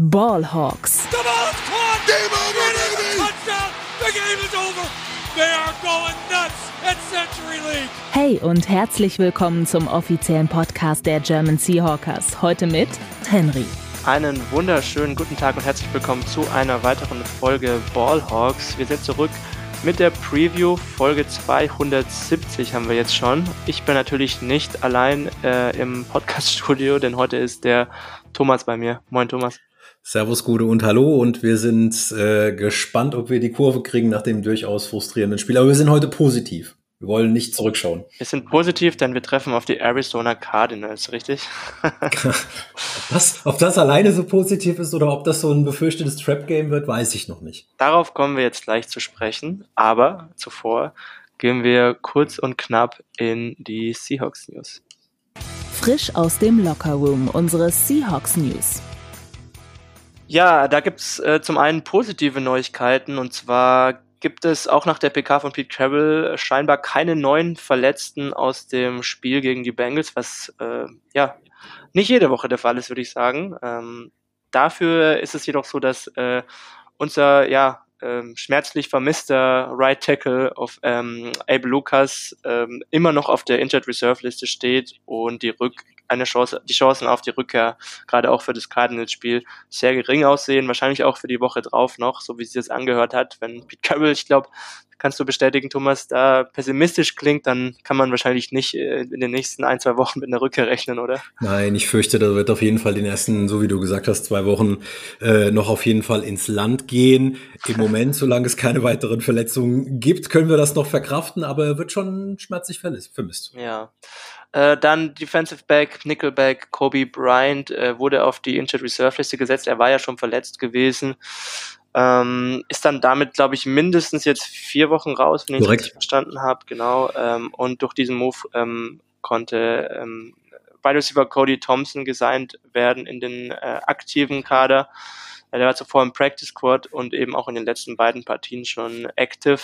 Ballhawks. The ball is caught. Game over, baby. Touchdown. The game is over. They are going nuts at Century League. Hey und herzlich willkommen zum offiziellen Podcast der German Seahawkers. Heute mit Henry. Einen wunderschönen guten Tag und herzlich willkommen zu einer weiteren Folge Ballhawks. Wir sind zurück mit der Preview. Folge 270 haben wir jetzt schon. Ich bin natürlich nicht allein äh, im Podcaststudio, denn heute ist der Thomas bei mir. Moin Thomas. Servus, Gude und Hallo und wir sind äh, gespannt, ob wir die Kurve kriegen nach dem durchaus frustrierenden Spiel. Aber wir sind heute positiv. Wir wollen nicht zurückschauen. Wir sind positiv, denn wir treffen auf die Arizona Cardinals, richtig? ob, das, ob das alleine so positiv ist oder ob das so ein befürchtetes Trap-Game wird, weiß ich noch nicht. Darauf kommen wir jetzt gleich zu sprechen, aber zuvor gehen wir kurz und knapp in die Seahawks News. Frisch aus dem Lockerroom unsere Seahawks News. Ja, da gibt's äh, zum einen positive Neuigkeiten und zwar gibt es auch nach der PK von Pete Carroll scheinbar keine neuen Verletzten aus dem Spiel gegen die Bengals, was äh, ja nicht jede Woche der Fall ist, würde ich sagen. Ähm, dafür ist es jedoch so, dass äh, unser ja ähm, schmerzlich vermisster Right Tackle auf ähm, Abe Lucas ähm, immer noch auf der Injured Reserve Liste steht und die Rück eine Chance, die Chancen auf die Rückkehr, gerade auch für das Cardinals-Spiel, sehr gering aussehen. Wahrscheinlich auch für die Woche drauf noch, so wie es jetzt angehört hat. Wenn Pete Carroll, ich glaube, kannst du bestätigen, Thomas, da pessimistisch klingt, dann kann man wahrscheinlich nicht äh, in den nächsten ein, zwei Wochen mit einer Rückkehr rechnen, oder? Nein, ich fürchte, da wird auf jeden Fall den ersten, so wie du gesagt hast, zwei Wochen äh, noch auf jeden Fall ins Land gehen. Im Moment, solange es keine weiteren Verletzungen gibt, können wir das noch verkraften, aber er wird schon schmerzlich vermisst. Ja. Äh, dann Defensive Back, Nickelback, Kobe Bryant äh, wurde auf die Injured Reserve Liste gesetzt. Er war ja schon verletzt gewesen. Ähm, ist dann damit, glaube ich, mindestens jetzt vier Wochen raus, wenn ich es richtig verstanden habe. Genau. Ähm, und durch diesen Move ähm, konnte ähm, Wide Receiver Cody Thompson gesigned werden in den äh, aktiven Kader. Der war zuvor im Practice Squad und eben auch in den letzten beiden Partien schon active.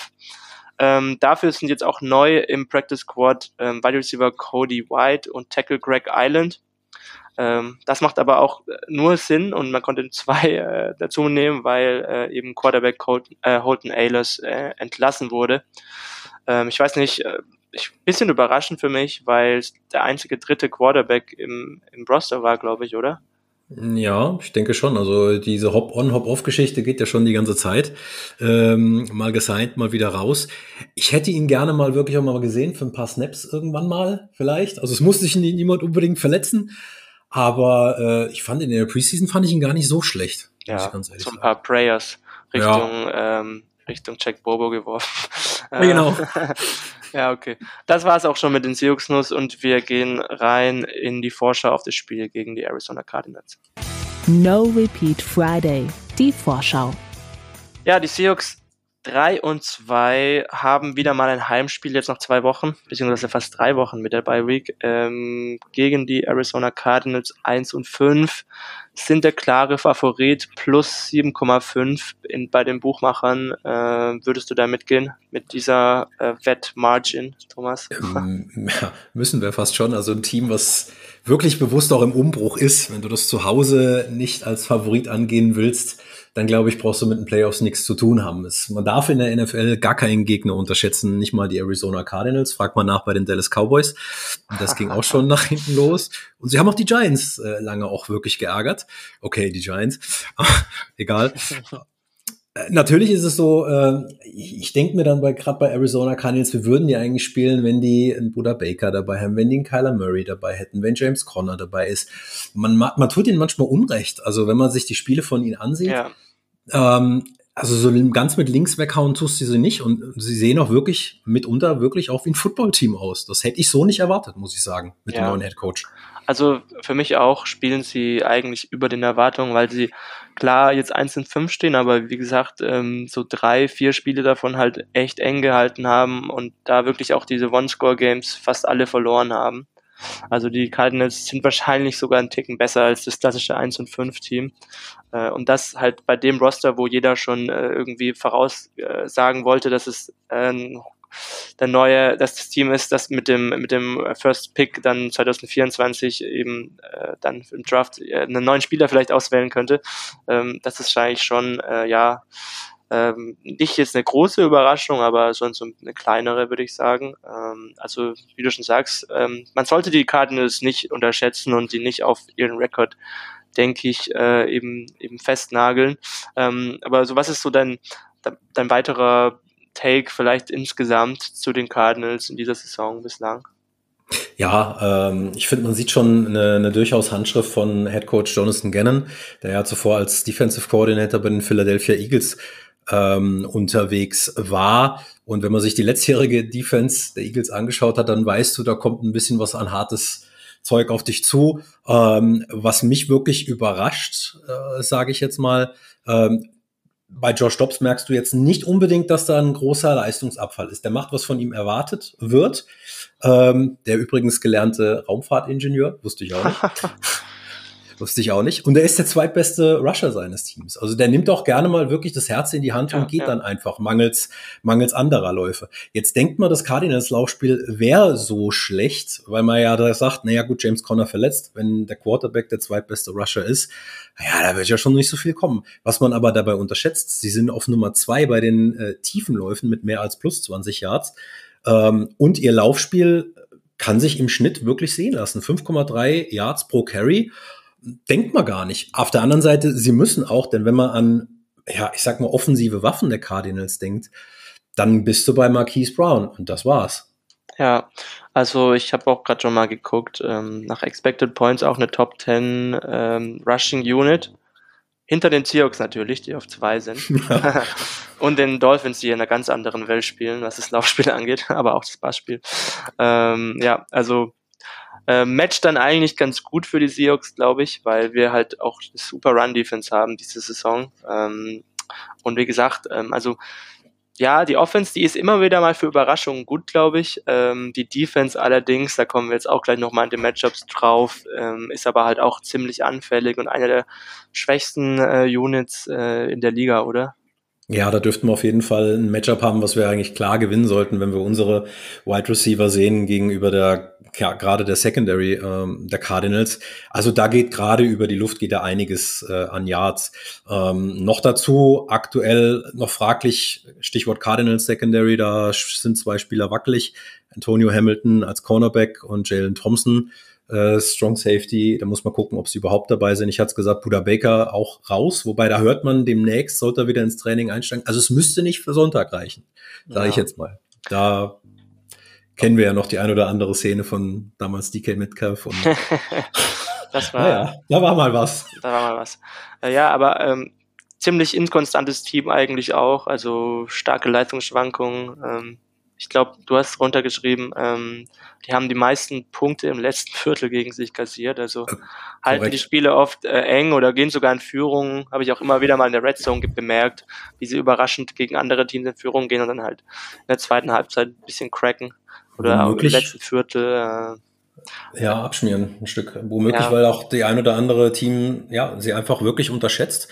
Ähm, dafür sind jetzt auch neu im Practice Squad ähm, Wide Receiver Cody White und Tackle Greg Island. Ähm, das macht aber auch äh, nur Sinn und man konnte zwei äh, dazu nehmen, weil äh, eben Quarterback Colton, äh, Holton Ayers äh, entlassen wurde. Ähm, ich weiß nicht, äh, ich, bisschen überraschend für mich, weil der einzige dritte Quarterback im, im Roster war, glaube ich, oder? Ja, ich denke schon. Also diese Hop-on, Hop-off-Geschichte geht ja schon die ganze Zeit. Ähm, mal gesigned, mal wieder raus. Ich hätte ihn gerne mal wirklich auch mal gesehen für ein paar Snaps irgendwann mal vielleicht. Also es musste sich niemand unbedingt verletzen. Aber äh, ich fand in der Preseason fand ich ihn gar nicht so schlecht. Ja, so ein paar Prayers Richtung, ja. ähm, Richtung Jack Bobo geworfen. Ja, genau. Ja, okay. Das war es auch schon mit den Seahawks News und wir gehen rein in die Vorschau auf das Spiel gegen die Arizona Cardinals. No Repeat Friday, die Vorschau. Ja, die Seahawks 3 und 2 haben wieder mal ein Heimspiel jetzt nach zwei Wochen, beziehungsweise fast drei Wochen mit der Bye Week, ähm, gegen die Arizona Cardinals 1 und 5 sind der klare Favorit plus 7,5 in, bei den Buchmachern. Äh, würdest du da mitgehen mit dieser äh, Wettmargin, Thomas? Ähm, ja, müssen wir fast schon. Also ein Team, was wirklich bewusst auch im Umbruch ist, wenn du das zu Hause nicht als Favorit angehen willst, dann glaube ich, brauchst du mit den Playoffs nichts zu tun haben. Es, man darf in der NFL gar keinen Gegner unterschätzen, nicht mal die Arizona Cardinals. Frag mal nach bei den Dallas Cowboys. Das ging auch schon nach hinten los. Und sie haben auch die Giants äh, lange auch wirklich geärgert. Okay, die Giants. Egal. Äh, natürlich ist es so, äh, ich, ich denke mir dann bei gerade bei Arizona Cardinals, wir würden die eigentlich spielen, wenn die einen Buddha Baker dabei haben, wenn die einen Kyler Murray dabei hätten, wenn James Conner dabei ist. Man, man tut ihnen manchmal Unrecht. Also wenn man sich die Spiele von ihnen ansieht, ja. Ähm, also so ganz mit links weghauen tust du sie nicht und sie sehen auch wirklich mitunter wirklich auch wie ein Footballteam aus. Das hätte ich so nicht erwartet, muss ich sagen, mit ja. dem neuen Head Coach. Also für mich auch spielen sie eigentlich über den Erwartungen, weil sie klar jetzt eins in fünf stehen, aber wie gesagt, ähm, so drei, vier Spiele davon halt echt eng gehalten haben und da wirklich auch diese One-Score-Games fast alle verloren haben. Also die Cardinals sind wahrscheinlich sogar ein Ticken besser als das klassische 1 und 5 Team. Äh, und das halt bei dem Roster, wo jeder schon äh, irgendwie voraussagen wollte, dass es ein der neue, dass das Team ist, das mit dem mit dem First Pick dann 2024 eben äh, dann im Draft äh, einen neuen Spieler vielleicht auswählen könnte. Ähm, das ist wahrscheinlich schon äh, ja ähm, nicht jetzt eine große Überraschung, aber sonst so eine kleinere, würde ich sagen. Ähm, also, wie du schon sagst, ähm, man sollte die Cardinals nicht unterschätzen und die nicht auf ihren Rekord, denke ich, äh, eben, eben festnageln. Ähm, aber so, was ist so dein, dein weiterer Take vielleicht insgesamt zu den Cardinals in dieser Saison bislang? Ja, ähm, ich finde, man sieht schon eine, eine durchaus Handschrift von Head Coach Jonathan Gannon, der ja zuvor als Defensive Coordinator bei den Philadelphia Eagles ähm, unterwegs war. Und wenn man sich die letztjährige Defense der Eagles angeschaut hat, dann weißt du, da kommt ein bisschen was an hartes Zeug auf dich zu. Ähm, was mich wirklich überrascht, äh, sage ich jetzt mal, ähm, bei Josh Dobbs merkst du jetzt nicht unbedingt, dass da ein großer Leistungsabfall ist. Der macht, was von ihm erwartet wird. Ähm, der übrigens gelernte Raumfahrtingenieur, wusste ich auch nicht. Wusste ich auch nicht. Und er ist der zweitbeste Rusher seines Teams. Also der nimmt auch gerne mal wirklich das Herz in die Hand ja, und geht ja. dann einfach mangels, mangels anderer Läufe. Jetzt denkt man, das Cardinals Laufspiel wäre so schlecht, weil man ja da sagt, naja gut, James Conner verletzt, wenn der Quarterback der zweitbeste Rusher ist, naja, da wird ja schon nicht so viel kommen. Was man aber dabei unterschätzt, sie sind auf Nummer zwei bei den äh, tiefen Läufen mit mehr als plus 20 Yards. Ähm, und ihr Laufspiel kann sich im Schnitt wirklich sehen lassen. 5,3 Yards pro Carry denkt man gar nicht. Auf der anderen Seite, sie müssen auch, denn wenn man an, ja, ich sag mal, offensive Waffen der Cardinals denkt, dann bist du bei Marquise Brown und das war's. Ja, also ich habe auch gerade schon mal geguckt, ähm, nach Expected Points auch eine Top 10 ähm, Rushing Unit. Hinter den Seahawks natürlich, die auf zwei sind. Ja. und den Dolphins, die in einer ganz anderen Welt spielen, was das Laufspiel angeht, aber auch das Passspiel. Ähm, ja, also äh, matcht dann eigentlich ganz gut für die Seahawks, glaube ich, weil wir halt auch super Run-Defense haben diese Saison. Ähm, und wie gesagt, ähm, also ja, die Offense, die ist immer wieder mal für Überraschungen gut, glaube ich. Ähm, die Defense allerdings, da kommen wir jetzt auch gleich nochmal in den Matchups drauf, ähm, ist aber halt auch ziemlich anfällig und einer der schwächsten äh, Units äh, in der Liga, oder? Ja, da dürften wir auf jeden Fall ein Matchup haben, was wir eigentlich klar gewinnen sollten, wenn wir unsere Wide Receiver sehen gegenüber der ja, gerade der Secondary ähm, der Cardinals. Also da geht gerade über die Luft geht da einiges äh, an Yards. Ähm, noch dazu aktuell noch fraglich Stichwort Cardinals Secondary. Da sind zwei Spieler wackelig. Antonio Hamilton als Cornerback und Jalen Thompson äh, Strong Safety. Da muss man gucken, ob sie überhaupt dabei sind. Ich hatte es gesagt, Buda Baker auch raus, wobei da hört man demnächst, sollte er wieder ins Training einsteigen. Also es müsste nicht für Sonntag reichen, sage ja. ich jetzt mal. Da kennen wir ja noch die ein oder andere Szene von damals DK Metcalf und das war naja, da war mal was. Da war mal was. Äh, ja, aber ähm, ziemlich inkonstantes Team eigentlich auch, also starke Leistungsschwankungen. Ähm, ich glaube, du hast runtergeschrieben, ähm, die haben die meisten Punkte im letzten Viertel gegen sich kassiert. Also äh, halten die Spiele oft äh, eng oder gehen sogar in Führung. Habe ich auch immer wieder mal in der Red Zone bemerkt, wie sie überraschend gegen andere Teams in Führung gehen und dann halt in der zweiten Halbzeit ein bisschen cracken. Oder auch im letzten Viertel. Äh, ja, abschmieren ein Stück. Womöglich, ja. weil auch die ein oder andere Team, ja, sie einfach wirklich unterschätzt.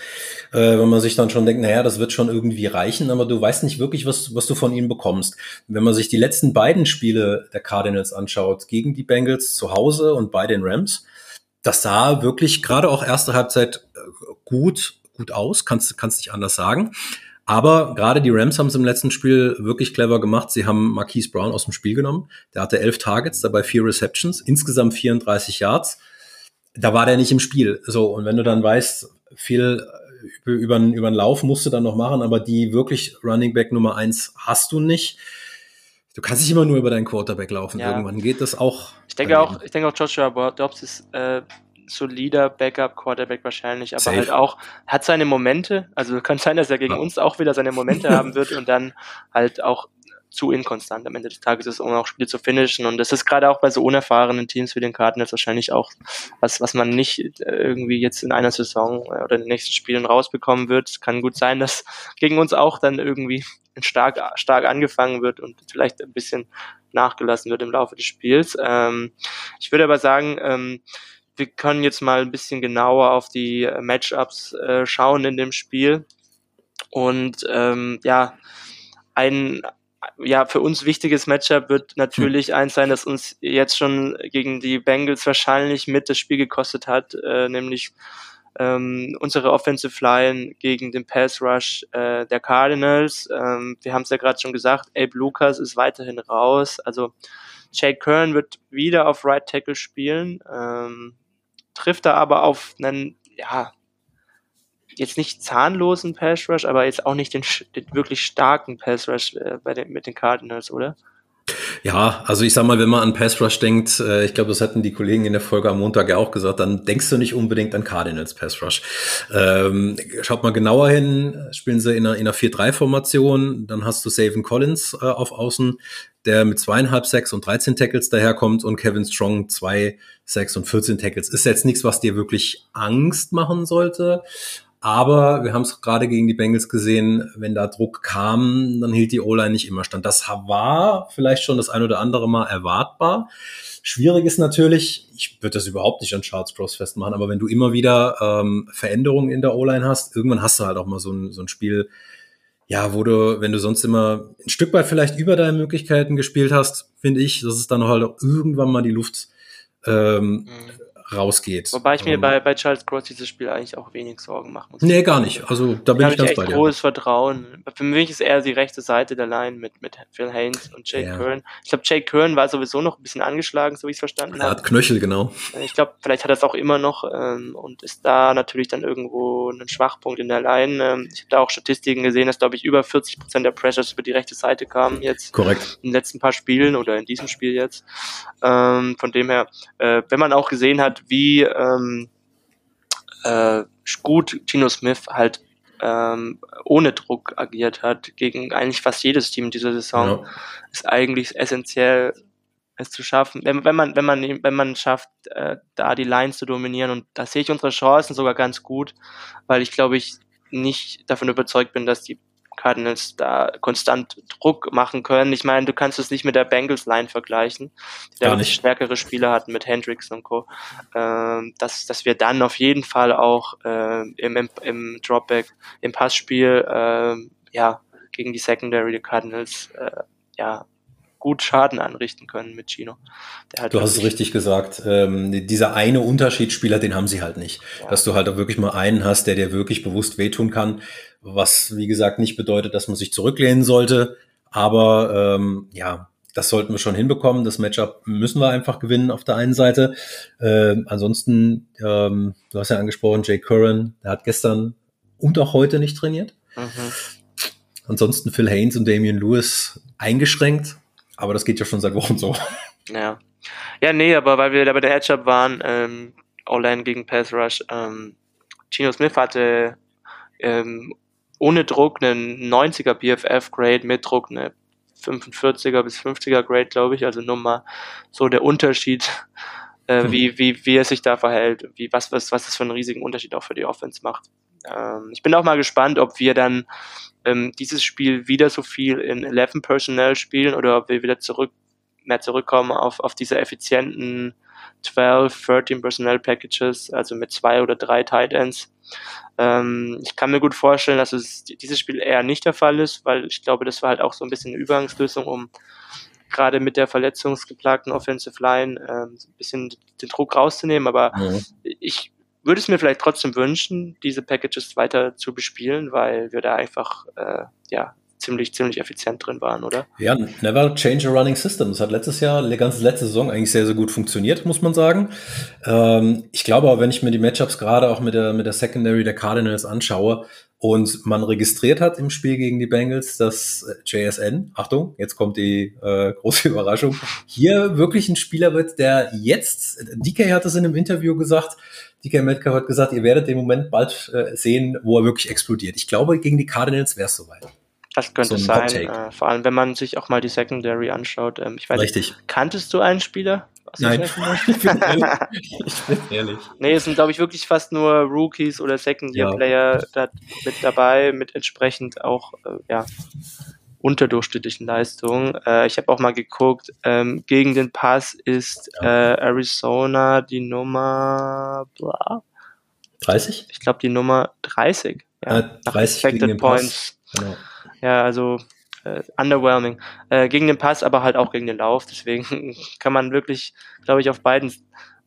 Äh, wenn man sich dann schon denkt, naja, das wird schon irgendwie reichen, aber du weißt nicht wirklich, was, was du von ihnen bekommst. Wenn man sich die letzten beiden Spiele der Cardinals anschaut, gegen die Bengals zu Hause und bei den Rams, das sah wirklich gerade auch erste Halbzeit äh, gut, gut aus, kannst, kannst nicht anders sagen. Aber gerade die Rams haben es im letzten Spiel wirklich clever gemacht. Sie haben Marquise Brown aus dem Spiel genommen. Der hatte elf Targets, dabei vier Receptions, insgesamt 34 Yards. Da war der nicht im Spiel. So, und wenn du dann weißt, viel über, über, den Lauf musst du dann noch machen, aber die wirklich Running Back Nummer eins hast du nicht. Du kannst nicht immer nur über deinen Quarterback laufen. Ja. Irgendwann geht das auch. Ich denke daneben. auch, ich denke auch Joshua Dobbs ist äh, solider Backup-Quarterback wahrscheinlich, aber Safe. halt auch, hat seine Momente, also kann sein, dass er gegen ja. uns auch wieder seine Momente haben wird und dann halt auch zu inkonstant am Ende des Tages ist, um auch Spiele zu finishen. Und das ist gerade auch bei so unerfahrenen Teams wie den Cardinals wahrscheinlich auch was, was man nicht äh, irgendwie jetzt in einer Saison oder in den nächsten Spielen rausbekommen wird. Es kann gut sein, dass gegen uns auch dann irgendwie stark, stark angefangen wird und vielleicht ein bisschen nachgelassen wird im Laufe des Spiels. Ähm, ich würde aber sagen, ähm, wir können jetzt mal ein bisschen genauer auf die äh, Matchups äh, schauen in dem Spiel. Und ähm, ja, ein, ja, für uns wichtiges Matchup wird natürlich hm. eins sein, das uns jetzt schon gegen die Bengals wahrscheinlich mit das Spiel gekostet hat, äh, nämlich ähm, unsere Offensive Line gegen den Pass Rush äh, der Cardinals. Ähm, wir haben es ja gerade schon gesagt, Abe Lucas ist weiterhin raus. Also Jake Kern wird wieder auf Right Tackle spielen, ähm, trifft da aber auf einen, ja, jetzt nicht zahnlosen Pass Rush, aber jetzt auch nicht den, den wirklich starken Pass Rush äh, bei den, mit den Cardinals, oder? Ja, also ich sag mal, wenn man an Pass Rush denkt, äh, ich glaube, das hatten die Kollegen in der Folge am Montag ja auch gesagt, dann denkst du nicht unbedingt an Cardinals Pass Rush. Ähm, schaut mal genauer hin, spielen sie in einer, in einer 4-3-Formation, dann hast du Savin Collins äh, auf Außen, der mit zweieinhalb Sacks und 13 Tackles daherkommt und Kevin Strong zwei Sacks und 14 Tackles. Ist jetzt nichts, was dir wirklich Angst machen sollte. Aber wir haben es gerade gegen die Bengals gesehen, wenn da Druck kam, dann hielt die O-Line nicht immer stand. Das war vielleicht schon das ein oder andere Mal erwartbar. Schwierig ist natürlich, ich würde das überhaupt nicht an Charles Cross festmachen, aber wenn du immer wieder ähm, Veränderungen in der O-Line hast, irgendwann hast du halt auch mal so ein, so ein Spiel, ja, wo du, wenn du sonst immer ein Stück weit vielleicht über deine Möglichkeiten gespielt hast, finde ich, dass es dann halt auch irgendwann mal die Luft ähm, mhm rausgeht. Wobei ich mir ähm, bei, bei Charles Cross dieses Spiel eigentlich auch wenig Sorgen machen muss. Nee, gar nicht. Also da bin ich ganz echt bei dir. großes Vertrauen. Für mich ist eher die rechte Seite der Line mit, mit Phil Haynes und Jake ja. Kern. Ich glaube, Jake Kern war sowieso noch ein bisschen angeschlagen, so wie ich es verstanden habe. Er hat Knöchel, genau. Ich glaube, vielleicht hat er es auch immer noch ähm, und ist da natürlich dann irgendwo ein Schwachpunkt in der Line. Ähm, ich habe da auch Statistiken gesehen, dass, glaube ich, über 40 Prozent der Pressures über die rechte Seite kamen jetzt. Korrekt. In den letzten paar Spielen oder in diesem Spiel jetzt. Ähm, von dem her, äh, wenn man auch gesehen hat, wie ähm, äh, gut Gino Smith halt ähm, ohne Druck agiert hat gegen eigentlich fast jedes Team dieser Saison, ja. ist eigentlich essentiell, es zu schaffen. Wenn, wenn man wenn man wenn man schafft, äh, da die Lines zu dominieren und da sehe ich unsere Chancen sogar ganz gut, weil ich glaube ich nicht davon überzeugt bin, dass die Cardinals da konstant Druck machen können. Ich meine, du kannst es nicht mit der Bengals-Line vergleichen, die da nicht stärkere Spieler hatten mit Hendricks und Co. Ähm, dass, dass wir dann auf jeden Fall auch äh, im, im, im Dropback, im Passspiel, äh, ja, gegen die Secondary der Cardinals, äh, ja, gut Schaden anrichten können mit Chino. du hast es richtig gesagt. Ähm, dieser eine Unterschiedsspieler, den haben sie halt nicht. Ja. Dass du halt auch wirklich mal einen hast, der dir wirklich bewusst wehtun kann. Was, wie gesagt, nicht bedeutet, dass man sich zurücklehnen sollte. Aber ähm, ja, das sollten wir schon hinbekommen. Das Matchup müssen wir einfach gewinnen auf der einen Seite. Ähm, ansonsten, ähm, du hast ja angesprochen, Jay Curran, der hat gestern und auch heute nicht trainiert. Mhm. Ansonsten Phil Haynes und Damian Lewis eingeschränkt. Aber das geht ja schon seit Wochen so. Ja. Ja, nee, aber weil wir da bei der Matchup waren, ähm, All-Line gegen Pass Rush, ähm, Gino Smith hatte ähm, ohne Druck einen 90er BFF Grade, mit Druck eine 45er bis 50er Grade, glaube ich. Also nur mal so der Unterschied, äh, mhm. wie, wie, wie er sich da verhält, wie, was, was, was das für einen riesigen Unterschied auch für die Offense macht. Ähm, ich bin auch mal gespannt, ob wir dann ähm, dieses Spiel wieder so viel in 11 Personnel spielen oder ob wir wieder zurück, mehr zurückkommen auf, auf diese effizienten 12, 13 Personnel Packages, also mit zwei oder drei Tight Ends. Ähm, ich kann mir gut vorstellen, dass es dieses Spiel eher nicht der Fall ist, weil ich glaube, das war halt auch so ein bisschen eine Übergangslösung, um gerade mit der verletzungsgeplagten Offensive Line ähm, ein bisschen den Druck rauszunehmen. Aber ja. ich würde es mir vielleicht trotzdem wünschen, diese Packages weiter zu bespielen, weil wir da einfach äh, ja ziemlich, ziemlich effizient drin waren, oder? Ja, never change a running system. Das hat letztes Jahr, die ganze letzte Saison eigentlich sehr, sehr gut funktioniert, muss man sagen. Ähm, ich glaube aber, wenn ich mir die Matchups gerade auch mit der, mit der Secondary der Cardinals anschaue und man registriert hat im Spiel gegen die Bengals, dass JSN, Achtung, jetzt kommt die äh, große Überraschung, hier wirklich ein Spieler wird, der jetzt, DK hat es in einem Interview gesagt, DK Metcalf hat gesagt, ihr werdet den Moment bald äh, sehen, wo er wirklich explodiert. Ich glaube, gegen die Cardinals wäre es soweit. Das könnte so sein, äh, vor allem wenn man sich auch mal die Secondary anschaut. Ähm, ich weiß Richtig. Nicht, kanntest du einen Spieler? Nein, ich bin ehrlich. Ich bin ehrlich. Nee, es sind, glaube ich, wirklich fast nur Rookies oder Second-Year-Player ja. mit dabei, mit entsprechend auch äh, ja, unterdurchschnittlichen Leistungen. Äh, ich habe auch mal geguckt, ähm, gegen den Pass ist äh, Arizona die Nummer bla, 30? Ich glaube die Nummer 30. Ja, 30 gegen den Points. Pass. Genau. Ja, also äh, underwhelming. Äh, gegen den Pass, aber halt auch gegen den Lauf. Deswegen kann man wirklich, glaube ich, auf beiden,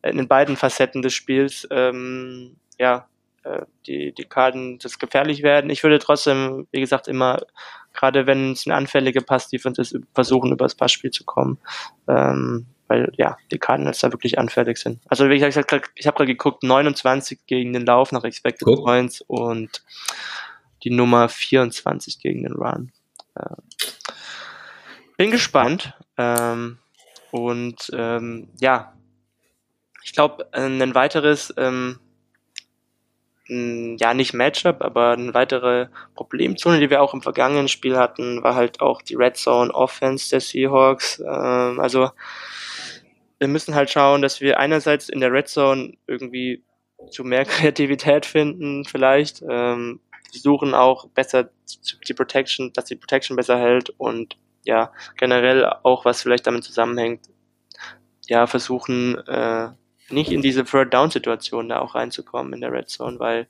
in beiden Facetten des Spiels, ähm, ja, äh, die, die Karten das gefährlich werden. Ich würde trotzdem, wie gesagt, immer, gerade wenn es eine anfällige Pass-Defense ist, versuchen, über das Passspiel zu kommen. Ähm, weil ja, die Karten jetzt da wirklich anfällig sind. Also wie gesagt, ich habe gerade geguckt, 29 gegen den Lauf nach Expected cool. Points und die Nummer 24 gegen den Run. Äh, bin gespannt. Ähm, und ähm, ja, ich glaube, ein weiteres, ähm, ja nicht Matchup, aber eine weitere Problemzone, die wir auch im vergangenen Spiel hatten, war halt auch die Red Zone Offense der Seahawks. Ähm, also wir müssen halt schauen, dass wir einerseits in der Red Zone irgendwie zu mehr Kreativität finden, vielleicht. Ähm, suchen auch besser die Protection, dass die Protection besser hält und ja, generell auch, was vielleicht damit zusammenhängt, ja, versuchen, äh, nicht in diese Third Down Situation da auch reinzukommen in der Red Zone, weil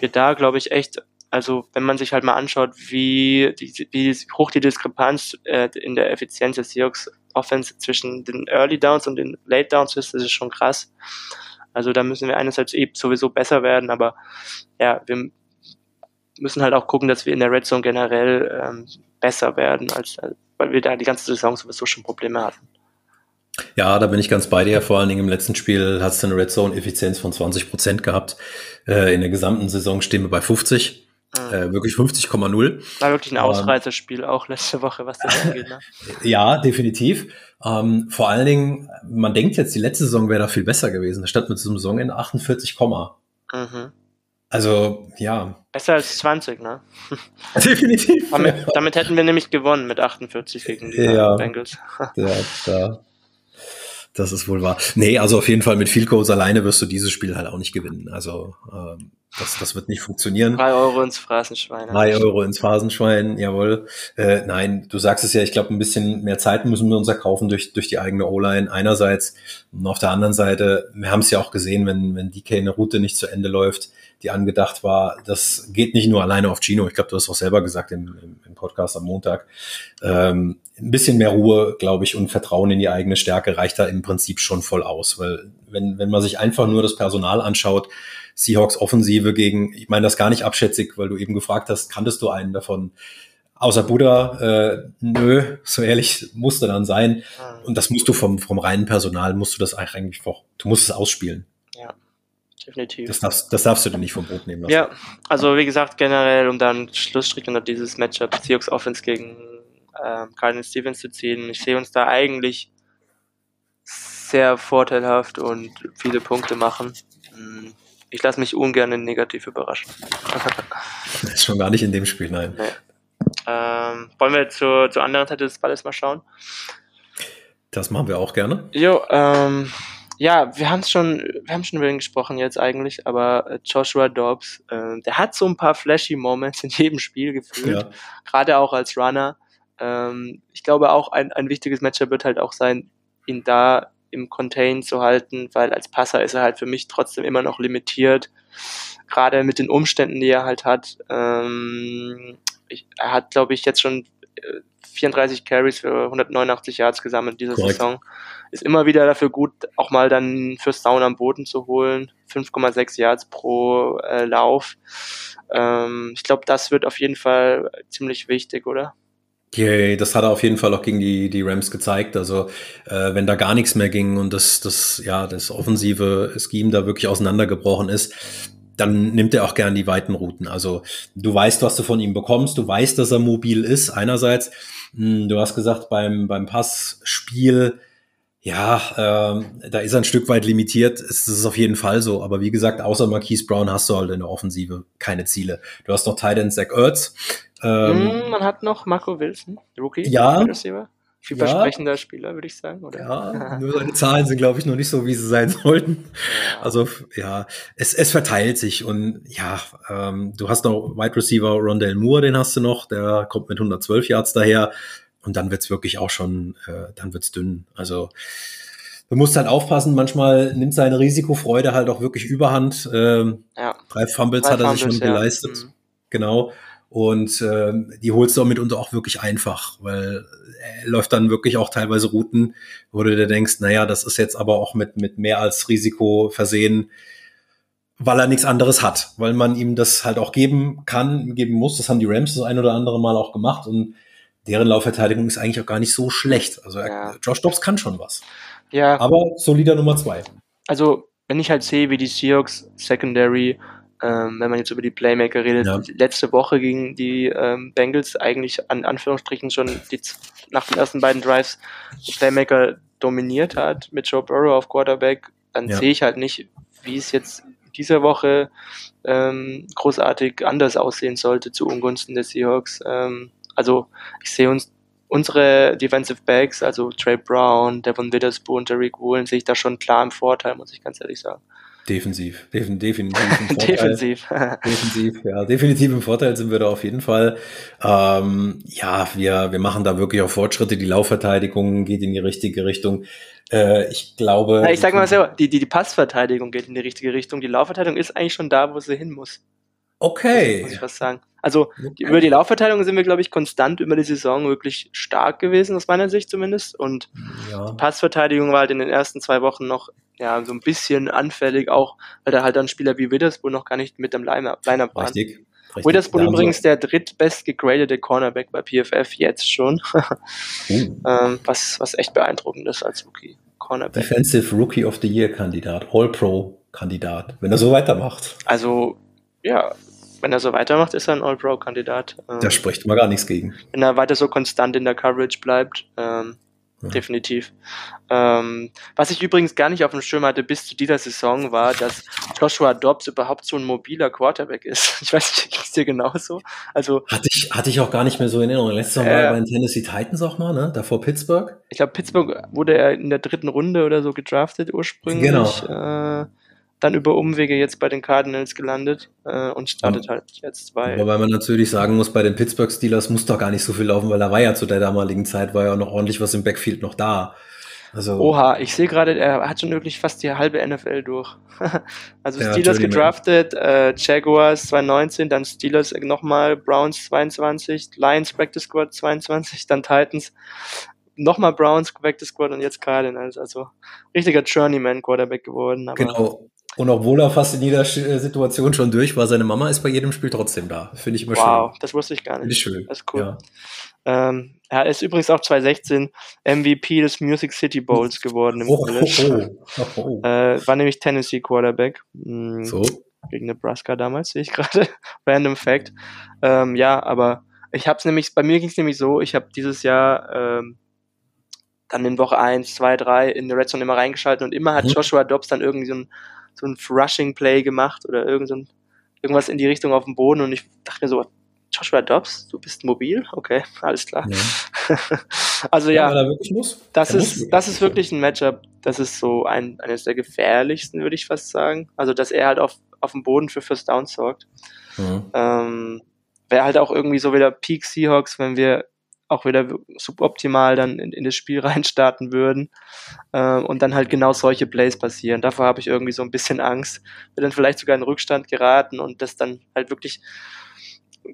wir da, glaube ich, echt, also wenn man sich halt mal anschaut, wie, die, wie hoch die Diskrepanz äh, in der Effizienz des Seahawks Offense zwischen den Early Downs und den Late Downs ist, das ist schon krass. Also da müssen wir einerseits eben sowieso besser werden, aber ja, wir müssen halt auch gucken, dass wir in der Red Zone generell ähm, besser werden, als, weil wir da die ganze Saison sowieso schon Probleme hatten. Ja, da bin ich ganz bei dir. Vor allen Dingen im letzten Spiel hast du eine Red Zone Effizienz von 20 Prozent gehabt. Äh, in der gesamten Saison stehen wir bei 50. Mhm. Äh, wirklich 50,0. War wirklich ein ähm, Ausreißerspiel auch letzte Woche, was das angeht. Ne? ja, definitiv. Ähm, vor allen Dingen, man denkt jetzt, die letzte Saison wäre da viel besser gewesen. Da stand mit diesem Saison in 48, mhm. Also, ja. Besser als 20, ne? Definitiv. damit, damit, hätten wir nämlich gewonnen mit 48 gegen die ja, Bengals. ja, da, das ist wohl wahr. Nee, also auf jeden Fall mit Field Goals alleine wirst du dieses Spiel halt auch nicht gewinnen. Also ähm, das, das wird nicht funktionieren. Drei Euro ins Phrasenschwein. Drei Euro ins Phrasenschwein, jawohl. Äh, nein, du sagst es ja, ich glaube, ein bisschen mehr Zeit müssen wir uns erkaufen durch, durch die eigene O-Line einerseits. Und auf der anderen Seite, wir haben es ja auch gesehen, wenn, wenn DK eine Route nicht zu Ende läuft, die angedacht war, das geht nicht nur alleine auf Gino. Ich glaube, du hast auch selber gesagt im, im, im Podcast am Montag. Ähm, ein bisschen mehr Ruhe, glaube ich, und Vertrauen in die eigene Stärke reicht da im Prinzip schon voll aus. Weil wenn, wenn man sich einfach nur das Personal anschaut, Seahawks Offensive gegen, ich meine das gar nicht abschätzig, weil du eben gefragt hast, kanntest du einen davon? Außer Buddha, äh, nö, so ehrlich musste dann sein. Ah. Und das musst du vom, vom reinen Personal, musst du das eigentlich, du musst es ausspielen. Ja, definitiv. Das darfst, das darfst du dir nicht vom Boot nehmen lassen. Ja, also wie gesagt, generell, um dann Schlussstrich unter dieses Matchup Seahawks Offense gegen äh, Cardinal Stevens zu ziehen, ich sehe uns da eigentlich sehr vorteilhaft und viele Punkte machen. Hm ich lasse mich ungern negativ überraschen. das ist schon gar nicht in dem Spiel, nein. Nee. Ähm, wollen wir zur, zur anderen Seite des Balles mal schauen? Das machen wir auch gerne. Jo, ähm, ja, wir haben schon, wir haben schon über ihn gesprochen jetzt eigentlich, aber äh, Joshua Dobbs, äh, der hat so ein paar flashy Moments in jedem Spiel gefühlt, ja. gerade auch als Runner. Ähm, ich glaube auch ein, ein wichtiges Matchup wird halt auch sein, ihn da im Contain zu halten, weil als Passer ist er halt für mich trotzdem immer noch limitiert. Gerade mit den Umständen, die er halt hat. Ähm, ich, er hat, glaube ich, jetzt schon 34 äh, Carries für 189 Yards gesammelt in dieser Correct. Saison. Ist immer wieder dafür gut, auch mal dann fürs Down am Boden zu holen. 5,6 Yards pro äh, Lauf. Ähm, ich glaube, das wird auf jeden Fall ziemlich wichtig, oder? Okay, das hat er auf jeden Fall auch gegen die, die Rams gezeigt. Also äh, wenn da gar nichts mehr ging und das, das, ja, das offensive Scheme da wirklich auseinandergebrochen ist, dann nimmt er auch gern die weiten Routen. Also du weißt, was du von ihm bekommst, du weißt, dass er mobil ist. Einerseits, hm, du hast gesagt, beim, beim Passspiel ja, ähm, da ist er ein Stück weit limitiert. Es ist auf jeden Fall so. Aber wie gesagt, außer Marquise Brown hast du halt in der Offensive keine Ziele. Du hast noch Titan Zach Ertz. Ähm, mm, man hat noch Marco Wilson, Rookie. Ja. Vielversprechender ja. Spieler, würde ich sagen. Oder? Ja, nur seine Zahlen sind, glaube ich, noch nicht so, wie sie sein sollten. Ja. Also, ja, es, es verteilt sich. Und ja, ähm, du hast noch Wide Receiver Rondell Moore, den hast du noch. Der kommt mit 112 Yards daher. Und dann wird's wirklich auch schon, äh, dann wird's dünn. Also du musst halt aufpassen, manchmal nimmt seine Risikofreude halt auch wirklich überhand. Ähm, ja. Drei Fumbles drei hat er Fumbles, sich schon geleistet. Mhm. Genau. Und äh, die holst du auch mitunter auch wirklich einfach, weil er läuft dann wirklich auch teilweise Routen, wo du dir denkst, naja, das ist jetzt aber auch mit, mit mehr als Risiko versehen, weil er nichts anderes hat, weil man ihm das halt auch geben kann, geben muss. Das haben die Rams das ein oder andere Mal auch gemacht und deren Laufverteidigung ist eigentlich auch gar nicht so schlecht. Also ja. Josh Dobbs kann schon was. Ja. Aber solider Nummer zwei. Also, wenn ich halt sehe, wie die Seahawks Secondary ähm, wenn man jetzt über die Playmaker redet, ja. letzte Woche gegen die ähm, Bengals eigentlich an Anführungsstrichen schon die, nach den ersten beiden Drives Playmaker dominiert hat mit Joe Burrow auf Quarterback, dann ja. sehe ich halt nicht, wie es jetzt dieser Woche ähm, großartig anders aussehen sollte zu Ungunsten der Seahawks. Ähm, also ich sehe uns unsere Defensive Backs, also Trey Brown, Devon Witherspoon, Derek Woolen, sehe ich da schon klar im Vorteil, muss ich ganz ehrlich sagen. Defensiv, Defin, definitiv. defensiv. defensiv, ja, definitiv im Vorteil sind wir da auf jeden Fall. Ähm, ja, wir, wir machen da wirklich auch Fortschritte. Die Laufverteidigung geht in die richtige Richtung. Äh, ich glaube. Ja, ich sage mal so, die, die, die Passverteidigung geht in die richtige Richtung. Die Laufverteidigung ist eigentlich schon da, wo sie hin muss. Okay. Muss ich was sagen. Also okay. über die Laufverteilung sind wir, glaube ich, konstant über die Saison wirklich stark gewesen, aus meiner Sicht zumindest. Und ja. die Passverteidigung war halt in den ersten zwei Wochen noch ja so ein bisschen anfällig, auch weil da halt dann Spieler wie Witherspoon noch gar nicht mit dem Line-Up waren. Richtig. Richtig. Witherspoon übrigens der drittbest gegradete Cornerback bei PFF jetzt schon. ähm, was, was echt beeindruckend ist als Rookie. Cornerback. Defensive Rookie of the Year Kandidat, All-Pro Kandidat, wenn er so weitermacht. Also, ja, wenn er so weitermacht, ist er ein All-Pro-Kandidat. Ähm, da spricht man gar nichts gegen. Wenn er weiter so konstant in der Coverage bleibt, ähm, ja. definitiv. Ähm, was ich übrigens gar nicht auf dem Schirm hatte bis zu dieser Saison war, dass Joshua Dobbs überhaupt so ein mobiler Quarterback ist. Ich weiß nicht, ging es dir genauso? Also, hatte, ich, hatte ich auch gar nicht mehr so in Erinnerung. Letztes Mal äh, bei den Tennessee Titans auch mal, ne? Davor Pittsburgh. Ich glaube, Pittsburgh wurde er in der dritten Runde oder so gedraftet ursprünglich. Genau. Äh, dann über Umwege jetzt bei den Cardinals gelandet äh, und startet ja. halt jetzt bei. Wobei man natürlich sagen muss, bei den Pittsburgh Steelers muss doch gar nicht so viel laufen, weil da war ja zu der damaligen Zeit war ja noch ordentlich was im Backfield noch da. Also, Oha, ich sehe gerade, er hat schon wirklich fast die halbe NFL durch. also ja, Steelers gedraftet, äh, Jaguars 2019, dann Steelers nochmal, Browns 22, Lions Practice Squad 22, dann Titans, nochmal Browns Practice Squad und jetzt Cardinals. Also richtiger Journeyman Quarterback geworden. genau. Und obwohl er fast in jeder äh, Situation schon durch war, seine Mama ist bei jedem Spiel trotzdem da. Finde ich immer wow, schön. Wow, das wusste ich gar nicht. Finde ich schön. Das ist cool. Ja. Ähm, er ist übrigens auch 2016 MVP des Music City Bowls geworden im oh, College. Oh, oh. Äh, war nämlich Tennessee Quarterback. Mhm, so. Gegen Nebraska damals, sehe ich gerade. Random Fact. Ähm, ja, aber ich habe es nämlich, bei mir ging es nämlich so, ich habe dieses Jahr ähm, dann in Woche 1, 2, 3 in der Red Zone immer reingeschaltet und immer hat mhm. Joshua Dobbs dann irgendwie so ein so ein Rushing Play gemacht oder irgend so ein, irgendwas in die Richtung auf dem Boden und ich dachte mir so, Joshua Dobbs, du bist mobil? Okay, alles klar. Ja. also ja, ja das ist, das ist wirklich ein Matchup, das ist so ein, eines der gefährlichsten, würde ich fast sagen. Also, dass er halt auf, auf dem Boden für First Down sorgt. Mhm. Ähm, Wäre halt auch irgendwie so wieder Peak Seahawks, wenn wir auch wieder suboptimal dann in, in das Spiel reinstarten würden äh, und dann halt genau solche Plays passieren. Davor habe ich irgendwie so ein bisschen Angst, wir dann vielleicht sogar in Rückstand geraten und das dann halt wirklich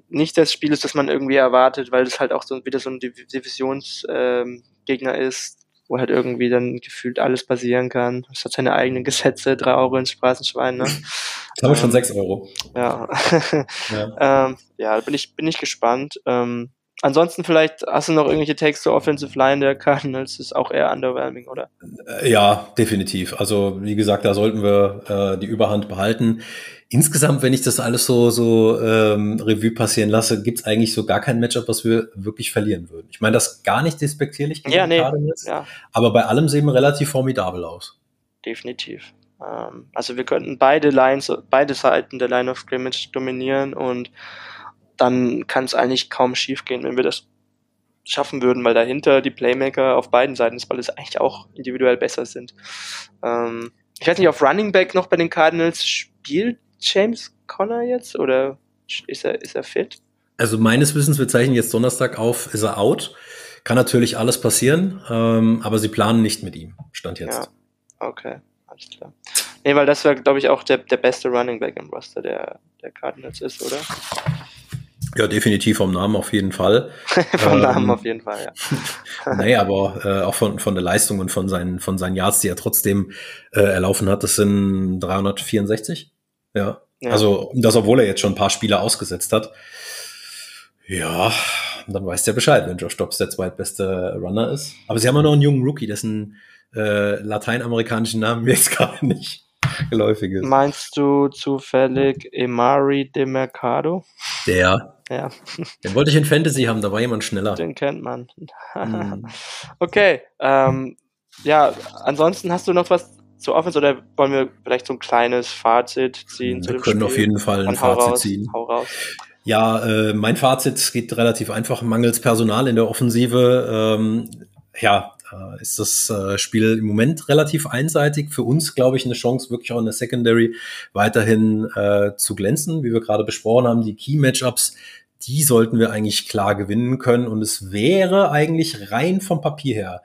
nicht das Spiel ist, das man irgendwie erwartet, weil es halt auch so wieder so ein Divisionsgegner ähm, ist, wo halt irgendwie dann gefühlt alles passieren kann. Es hat seine eigenen Gesetze, drei Euro ins Straßenschwein, ne? Jetzt haben wir schon ähm, sechs Euro. Ja. ja. ähm, ja, bin ich, bin ich gespannt. Ähm, Ansonsten vielleicht hast du noch irgendwelche Takes zur Offensive Line der Cardinals, ist auch eher underwhelming, oder? Äh, ja, definitiv. Also wie gesagt, da sollten wir äh, die Überhand behalten. Insgesamt, wenn ich das alles so so ähm, Revue passieren lasse, gibt's eigentlich so gar kein Matchup, was wir wirklich verlieren würden. Ich meine das gar nicht despektierlich gegen ja, nee, Cardinals, ja. aber bei allem sehen wir relativ formidabel aus. Definitiv. Ähm, also wir könnten beide Lines, beide Seiten der Line of Scrimmage dominieren und dann kann es eigentlich kaum schiefgehen, wenn wir das schaffen würden, weil dahinter die Playmaker auf beiden Seiten des Balles eigentlich auch individuell besser sind. Ähm, ich weiß nicht, auf Running Back noch bei den Cardinals spielt James Conner jetzt oder ist er, ist er fit? Also meines Wissens, wir zeichnen jetzt Donnerstag auf, ist er out. Kann natürlich alles passieren, ähm, aber sie planen nicht mit ihm, stand jetzt. Ja, okay, alles klar. Nee, weil das wäre, glaube ich, auch der, der beste Running Back im Roster der, der Cardinals ist, oder? Ja, definitiv vom Namen auf jeden Fall. vom ähm, Namen auf jeden Fall, ja. nee, aber äh, auch von, von der Leistung und von seinen, von seinen Yards, die er trotzdem äh, erlaufen hat, das sind 364. Ja. ja. Also, das, obwohl er jetzt schon ein paar Spiele ausgesetzt hat. Ja, dann weiß der Bescheid, wenn Josh Dobbs der zweitbeste Runner ist. Aber sie haben ja noch einen jungen Rookie, dessen äh, lateinamerikanischen Namen mir jetzt gerade nicht geläufig ist. Meinst du zufällig Emari de Mercado? Der. Ja. Den wollte ich in Fantasy haben, da war jemand schneller. Den kennt man. Hm. okay. Ähm, ja, ansonsten hast du noch was zu Offense oder wollen wir vielleicht so ein kleines Fazit ziehen? Wir können Spiel? auf jeden Fall ein Dann Fazit raus, ziehen. Hau raus. Ja, äh, mein Fazit geht relativ einfach. Mangels Personal in der Offensive. Ähm, ja, äh, ist das äh, Spiel im Moment relativ einseitig. Für uns, glaube ich, eine Chance, wirklich auch in der Secondary weiterhin äh, zu glänzen. Wie wir gerade besprochen haben, die Key-Matchups, die sollten wir eigentlich klar gewinnen können. Und es wäre eigentlich rein vom Papier her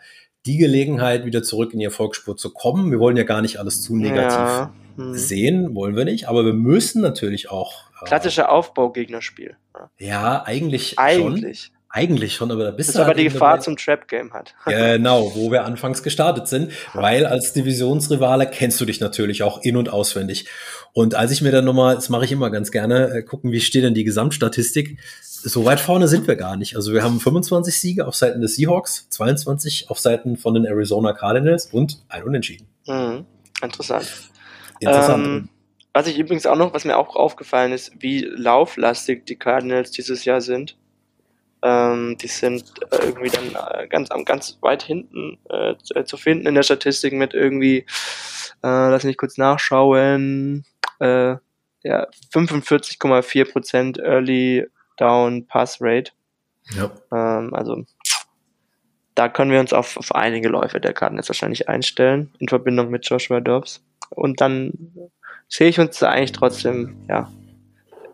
die Gelegenheit, wieder zurück in die Erfolgsspur zu kommen. Wir wollen ja gar nicht alles zu negativ ja. hm. sehen, wollen wir nicht. Aber wir müssen natürlich auch. Äh, Klassische Aufbaugegnerspiel. Ja, eigentlich. Eigentlich. Schon. Eigentlich schon, aber da bist das du aber halt die Gefahr zum Trap-Game hat. Genau, wo wir anfangs gestartet sind, weil als Divisionsrivale kennst du dich natürlich auch in- und auswendig. Und als ich mir dann nochmal, das mache ich immer ganz gerne, äh, gucken, wie steht denn die Gesamtstatistik, so weit vorne sind wir gar nicht. Also wir haben 25 Siege auf Seiten des Seahawks, 22 auf Seiten von den Arizona Cardinals und ein Unentschieden. Mhm. Interessant. Interessant. Ähm, was ich übrigens auch noch, was mir auch aufgefallen ist, wie lauflastig die Cardinals dieses Jahr sind. Ähm, die sind äh, irgendwie dann äh, ganz, ganz weit hinten äh, zu, äh, zu, finden in der Statistik mit irgendwie, äh, lass mich kurz nachschauen, äh, ja, 45,4% Early Down Pass Rate. Ja. Ähm, also da können wir uns auf, auf einige Läufe der Karten jetzt wahrscheinlich einstellen in Verbindung mit Joshua Dobbs. Und dann sehe ich uns da eigentlich trotzdem, ja,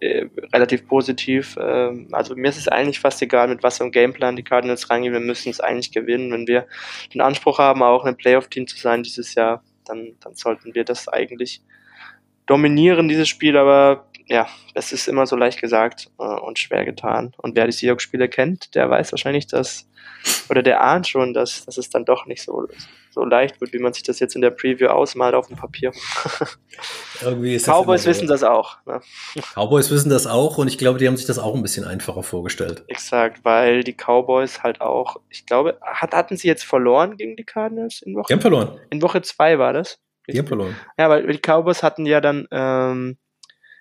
äh, relativ positiv. Ähm, also mir ist es eigentlich fast egal, mit was einem Gameplan die Cardinals reingehen. Wir müssen es eigentlich gewinnen. Wenn wir den Anspruch haben, auch ein Playoff-Team zu sein dieses Jahr, dann, dann sollten wir das eigentlich dominieren, dieses Spiel. Aber ja, es ist immer so leicht gesagt äh, und schwer getan. Und wer die Seahawks-Spiele kennt, der weiß wahrscheinlich, dass, oder der ahnt schon, dass, dass es dann doch nicht so, so leicht wird, wie man sich das jetzt in der Preview ausmalt auf dem Papier. Irgendwie ist Cowboys wissen das auch. Ne? Cowboys wissen das auch und ich glaube, die haben sich das auch ein bisschen einfacher vorgestellt. Exakt, weil die Cowboys halt auch, ich glaube, hat, hatten sie jetzt verloren gegen die Cardinals in Woche? Die haben verloren. In Woche zwei war das. Die haben verloren. Ja, weil die Cowboys hatten ja dann ähm,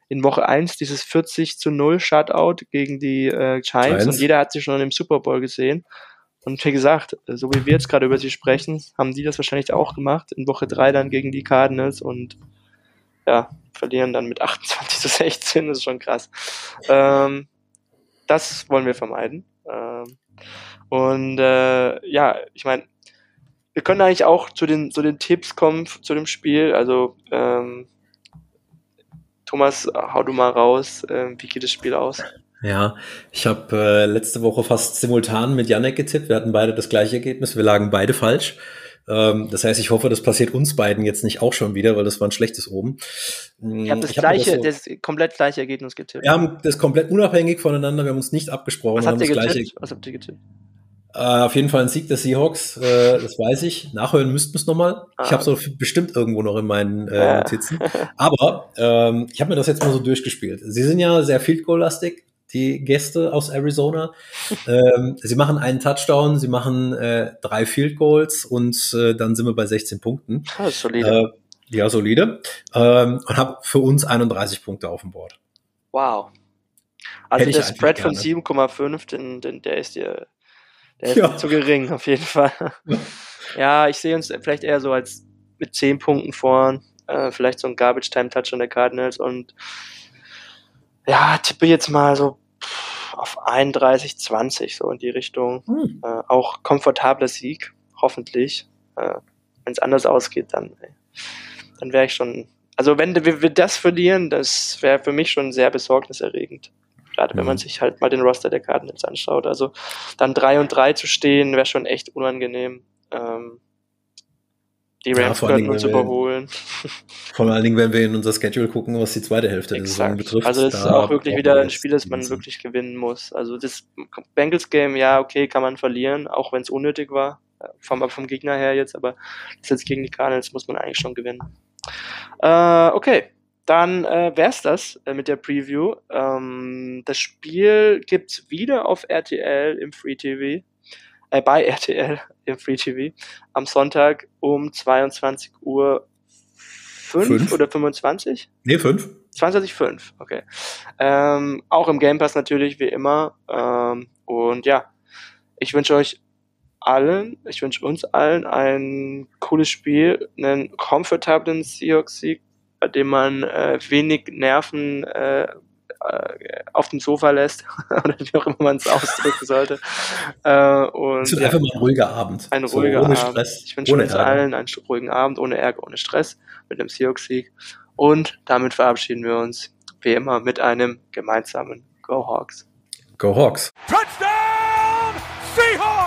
in Woche 1 dieses 40 zu 0 Shutout gegen die äh, Giants, Giants und jeder hat sie schon im Super Bowl gesehen. Und wie gesagt, so wie wir jetzt gerade über sie sprechen, haben die das wahrscheinlich auch gemacht. In Woche 3 dann gegen die Cardinals und ja, verlieren dann mit 28 zu 16, das ist schon krass. Ähm, das wollen wir vermeiden. Ähm, und äh, ja, ich meine, wir können eigentlich auch zu den, zu den Tipps kommen zu dem Spiel. Also ähm, Thomas, hau du mal raus, äh, wie geht das Spiel aus? Ja, ich habe äh, letzte Woche fast simultan mit Janek getippt. Wir hatten beide das gleiche Ergebnis. Wir lagen beide falsch. Ähm, das heißt, ich hoffe, das passiert uns beiden jetzt nicht auch schon wieder, weil das war ein schlechtes oben. Wir haben das, ich gleiche, hab das, so, das komplett gleiche Ergebnis getippt. Wir haben das komplett unabhängig voneinander. Wir haben uns nicht abgesprochen. Was habt ihr getippt? Gleiche, Was habt ihr getippt? Uh, auf jeden Fall ein Sieg der Seahawks, uh, das weiß ich. Nachhören müssten wir es nochmal. Ah. Ich habe so bestimmt irgendwo noch in meinen äh, Notizen. Aber ähm, ich habe mir das jetzt mal so durchgespielt. Sie sind ja sehr Field Goal lastig, die Gäste aus Arizona. ähm, sie machen einen Touchdown, sie machen äh, drei Field Goals und äh, dann sind wir bei 16 Punkten. Ist solide. Äh, ja, solide. Ähm, und habe für uns 31 Punkte auf dem Board. Wow. Also der Spread von 7,5, den, den, der ist dir der ist ja. zu gering, auf jeden Fall. ja, ich sehe uns vielleicht eher so als mit 10 Punkten vorn. Äh, vielleicht so ein Garbage-Time-Touch an der Cardinals und ja, tippe jetzt mal so auf 31, 20, so in die Richtung. Hm. Äh, auch komfortabler Sieg, hoffentlich. Äh, wenn es anders ausgeht, dann, dann wäre ich schon. Also wenn wir, wir das verlieren, das wäre für mich schon sehr besorgniserregend. Gerade wenn man mhm. sich halt mal den Roster der Cardinals anschaut. Also dann 3 und 3 zu stehen, wäre schon echt unangenehm. Ähm, Die Rams ja, können uns überholen. Vor allen Dingen, wenn wir in unser Schedule gucken, was die zweite Hälfte der Saison betrifft. Also es ist auch wirklich wieder ein Spiel, das man wirklich gewinnen muss. Also das Bengals-Game, ja, okay, kann man verlieren, auch wenn es unnötig war. Äh, vom, vom Gegner her jetzt, aber das jetzt gegen die Cardinals muss man eigentlich schon gewinnen. Äh, okay, dann äh, wär's das äh, mit der Preview. Ähm, das Spiel gibt's wieder auf RTL im Free TV, äh, bei RTL im Free TV am Sonntag um 22 Uhr 5, 5? oder 25? Nee, 5. 22.5, okay. Ähm, auch im Game Pass natürlich, wie immer. Ähm, und ja, ich wünsche euch allen, ich wünsche uns allen ein cooles Spiel, einen komfortablen Seahawks-Sieg, bei dem man äh, wenig Nerven äh, äh auf dem Sofa lässt oder wie auch immer man es ausdrücken sollte. Äh, und es wird einfach mal ein ruhiger Abend. Ein ruhiger so, ohne Abend. Stress, ich wünsche uns allen einen ruhigen Abend, ohne Ärger, ohne Stress, mit einem Seahawks-Sieg. Und damit verabschieden wir uns, wie immer, mit einem gemeinsamen Go Hawks. Go Hawks. Touchdown! Seahawks!